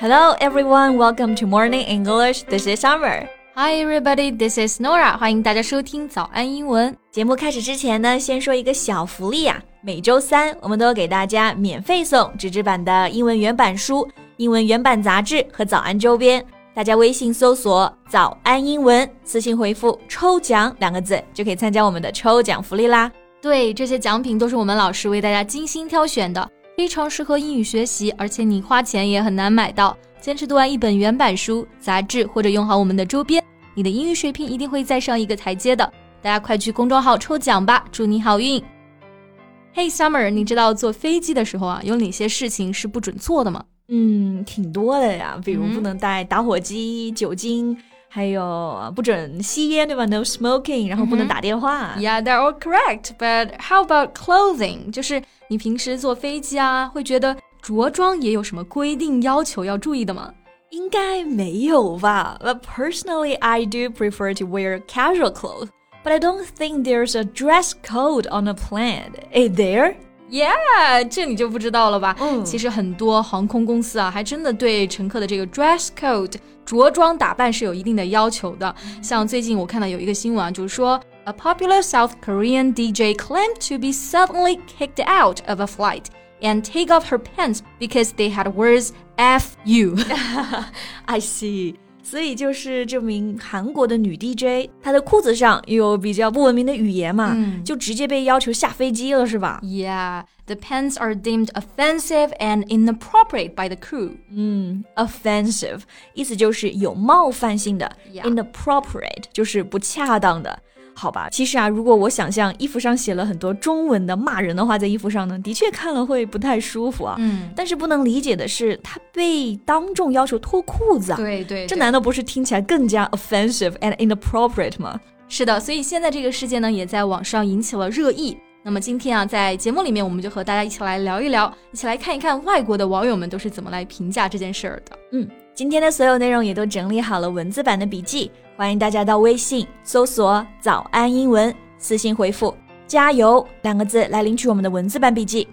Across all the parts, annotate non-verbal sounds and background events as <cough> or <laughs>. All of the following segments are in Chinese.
Hello everyone, welcome to Morning English. This is Summer. Hi everybody, this is Nora. 欢迎大家收听早安英文。节目开始之前呢，先说一个小福利啊！每周三我们都给大家免费送纸质版的英文原版书、英文原版杂志和早安周边。大家微信搜索“早安英文”，私信回复“抽奖”两个字，就可以参加我们的抽奖福利啦。对，这些奖品都是我们老师为大家精心挑选的，非常适合英语学习，而且你花钱也很难买到。坚持读完一本原版书、杂志，或者用好我们的周边，你的英语水平一定会再上一个台阶的。大家快去公众号抽奖吧，祝你好运！Hey Summer，你知道坐飞机的时候啊，有哪些事情是不准做的吗？嗯，挺多的呀，比如不能带打火机、酒精，还有不准吸烟，对吧？No smoking，然后不能打电话。Yeah, they're all correct. But how about clothing？就是你平时坐飞机啊，会觉得着装也有什么规定要求要注意的吗？应该没有吧？But personally, I do prefer to wear casual clothes. But I don't think there's a dress code on a plane. Is there? Yeah，这你就不知道了吧？嗯，其实很多航空公司啊，还真的对乘客的这个 dress code 着装打扮是有一定的要求的。像最近我看到有一个新闻啊，就是说，a popular South Korean DJ claimed to be suddenly kicked out of a flight and take off her pants because they had words "f you." <laughs> I see. 所以就是这名韩国的女 DJ，她的裤子上有比较不文明的语言嘛，嗯、就直接被要求下飞机了，是吧？Yeah, the pants are deemed offensive and inappropriate by the crew. 嗯，offensive 意思就是有冒犯性的，inappropriate 就是不恰当的。好吧，其实啊，如果我想象衣服上写了很多中文的骂人的话在衣服上呢，的确看了会不太舒服啊。嗯，但是不能理解的是，他被当众要求脱裤子啊。对对，这难道不是听起来更加 offensive and inappropriate 吗？是的，所以现在这个事件呢，也在网上引起了热议。那么今天啊，在节目里面，我们就和大家一起来聊一聊，一起来看一看外国的网友们都是怎么来评价这件事儿的。嗯，今天的所有内容也都整理好了文字版的笔记。欢迎大家到微信搜索“早安英文”，私信回复“加油”两个字来领取我们的文字版笔记。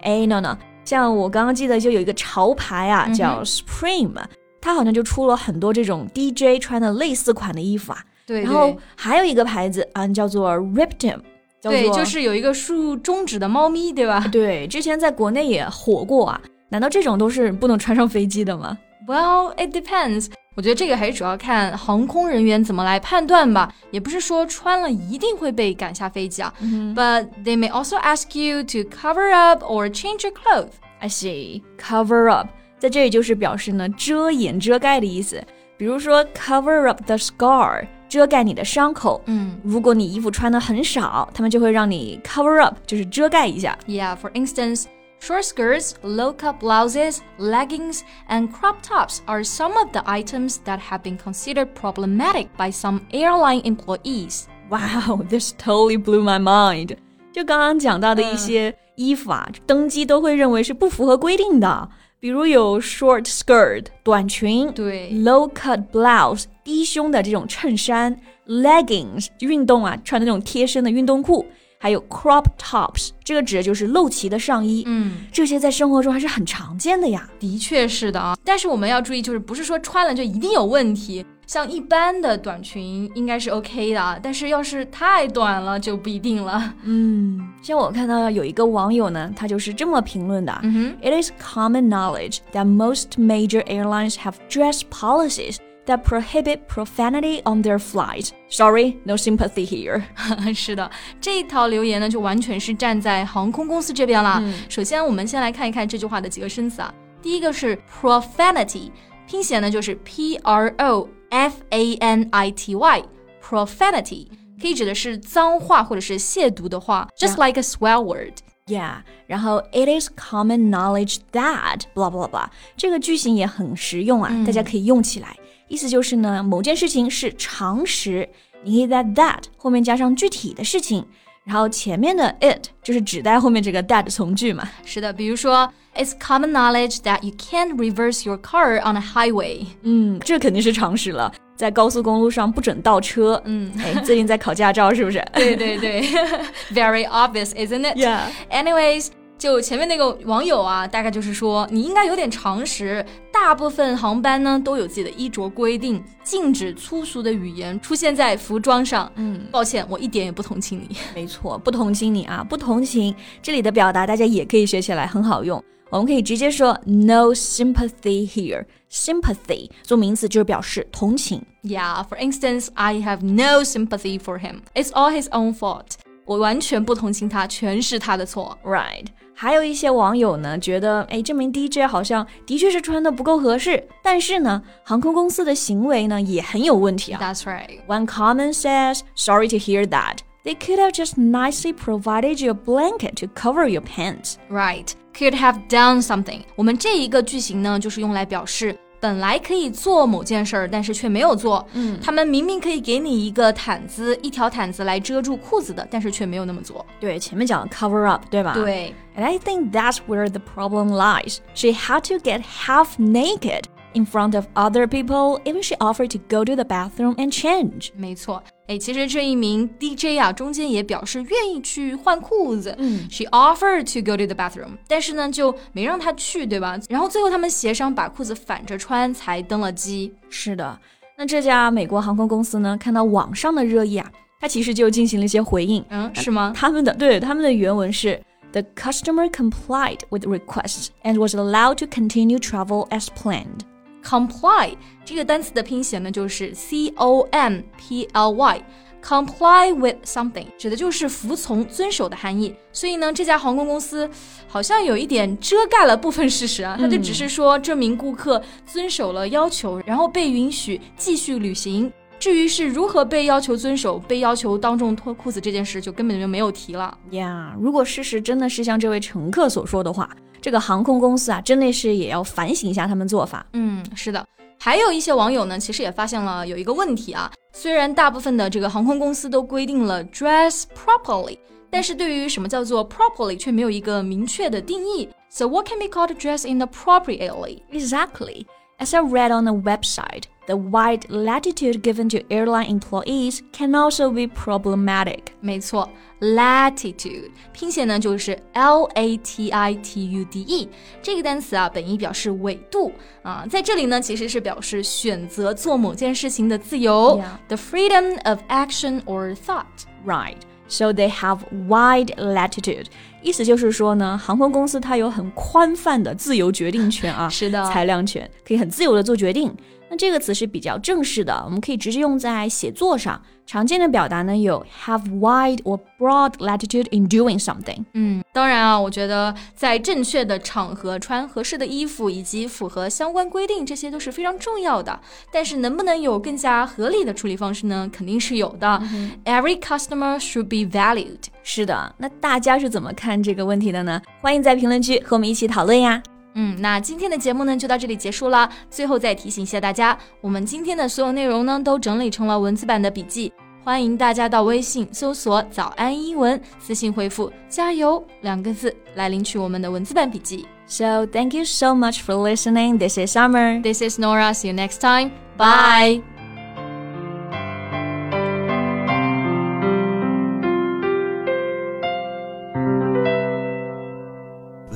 哎，no no，像我刚刚记得就有一个潮牌啊，叫 Supreme，它好像就出了很多这种 DJ 穿的类似款的衣服啊。对。然后还有一个牌子啊，叫做 Riptim，对，就是有一个竖中指的猫咪，对吧？对，之前在国内也火过啊。难道这种都是不能穿上飞机的吗 ？Well, it depends. 我觉得这个还是主要看航空人员怎么来判断吧，也不是说穿了一定会被赶下飞机啊。But they may also ask you to cover up or change your clothes. I see. Cover up 在这里就是表示呢遮掩、遮盖的意思。比如说 cover up the scar，遮盖你的伤口。嗯，如果你衣服穿的很少，他们就会让你 cover up，就是遮盖一下。Yeah, for instance. Short skirts, low cut blouses, leggings, and crop tops are some of the items that have been considered problematic by some airline employees. Wow, <laughs> this totally blew my mind. 就刚刚讲到的一些衣服啊，登机都会认为是不符合规定的。比如有 short skirt 短裙，对，low cut blouse 低胸的这种衬衫，leggings 运动啊穿的那种贴身的运动裤。 还有 crop tops，这个指的就是露脐的上衣。嗯，这些在生活中还是很常见的呀。的确是的啊，但是我们要注意，就是不是说穿了就一定有问题。像一般的短裙应该是 OK 的，但是要是太短了就不一定了。嗯，像我看到有一个网友呢，他就是这么评论的：It is common knowledge that most major airlines have dress policies. that prohibit profanity on their flight. Sorry, no sympathy here. <laughs> 是的，这一条留言呢，就完全是站在航空公司这边了。嗯、首先，我们先来看一看这句话的几个生词啊。第一个是 profanity，拼写呢就是 p r o f a n i t y，profanity 可以指的是脏话或者是亵渎的话，just like a swear word。Yeah，然后 it is common knowledge that blah blah blah，这个句型也很实用啊，嗯、大家可以用起来。 意思就是呢，某件事情是常识，你可以在 that 后面加上具体的事情，然后前面的 it 就是指代后面这个 that 从句嘛。是的，比如说，It's common knowledge that you can't reverse your car on a highway。嗯，这肯定是常识了，在高速公路上不准倒车。嗯，哎，最近在考驾照是不是？对对对，Very <laughs> obvious, isn't it? Yeah. Anyways. 就前面那个网友啊，大概就是说，你应该有点常识。大部分航班呢都有自己的衣着规定，禁止粗俗的语言出现在服装上。嗯，抱歉，我一点也不同情你。没错，不同情你啊，不同情。这里的表达大家也可以学起来，很好用。我们可以直接说 no sympathy here。sympathy 做名词就是表示同情。Yeah, for instance, I have no sympathy for him. It's all his own fault. 我完全不同情他，全是他的错。Right。还有一些网友呢，觉得哎，这名 DJ 好像的确是穿的不够合适，但是呢，航空公司的行为呢也很有问题啊。That's right. One comment says, "Sorry to hear that." They could have just nicely provided you a blanket to cover your pants. Right. Could have done something. 我们这一个句型呢，就是用来表示。 本来可以做某件事儿，但是却没有做。嗯，他们明明可以给你一个毯子，一条毯子来遮住裤子的，但是却没有那么做。对，前面讲 cover up，对吧？对。And I think that's where the problem lies. She had to get half naked in front of other people, even she offered to go to the bathroom and change. 没错，哎，其实这一名 DJ 啊，中间也表示愿意去换裤子。嗯，She offered to go to the bathroom，但是呢就没让他去，对吧？然后最后他们协商把裤子反着穿，才登了机。是的，那这家美国航空公司呢，看到网上的热议啊，它其实就进行了一些回应。嗯，是吗？他们的对他们的原文是。The customer complied with requests and was allowed to continue travel as planned. Comply 这个单词的拼写呢，就是 c o m p l y。Comply with something 指的就是服从、遵守的含义。所以呢，这家航空公司好像有一点遮盖了部分事实啊，他就只是说这名顾客遵守了要求，然后被允许继续旅行。至于是如何被要求遵守、被要求当众脱裤子这件事，就根本就没有提了呀。如果事实真的是像这位乘客所说的话，这个航空公司啊，真的是也要反省一下他们做法。嗯，是的。还有一些网友呢，其实也发现了有一个问题啊。虽然大部分的这个航空公司都规定了 dress properly，但是对于什么叫做 properly 却没有一个明确的定义。So what can be called dress inappropriately? Exactly. As I read on the website, the wide latitude given to airline employees can also be problematic. 没错，latitude 拼写呢就是 L A T I T U D E 这个单词啊，本意表示纬度啊，在这里呢其实是表示选择做某件事情的自由 the freedom of action or thought. Right. So they have wide latitude，意思就是说呢，航空公司它有很宽泛的自由决定权啊，是的，裁量权，可以很自由的做决定。 那这个词是比较正式的，我们可以直接用在写作上。常见的表达呢有 have wide or broad latitude in doing something。嗯，当然啊，我觉得在正确的场合穿合适的衣服以及符合相关规定，这些都是非常重要的。但是能不能有更加合理的处理方式呢？肯定是有的。Every customer should be valued。是的，那大家是怎么看这个问题的呢？欢迎在评论区和我们一起讨论呀。嗯，那今天的节目呢就到这里结束了。最后再提醒一下大家，我们今天的所有内容呢都整理成了文字版的笔记，欢迎大家到微信搜索“早安英文”，私信回复“加油”两个字来领取我们的文字版笔记。So thank you so much for listening. This is Summer. This is Nora. See you next time. Bye.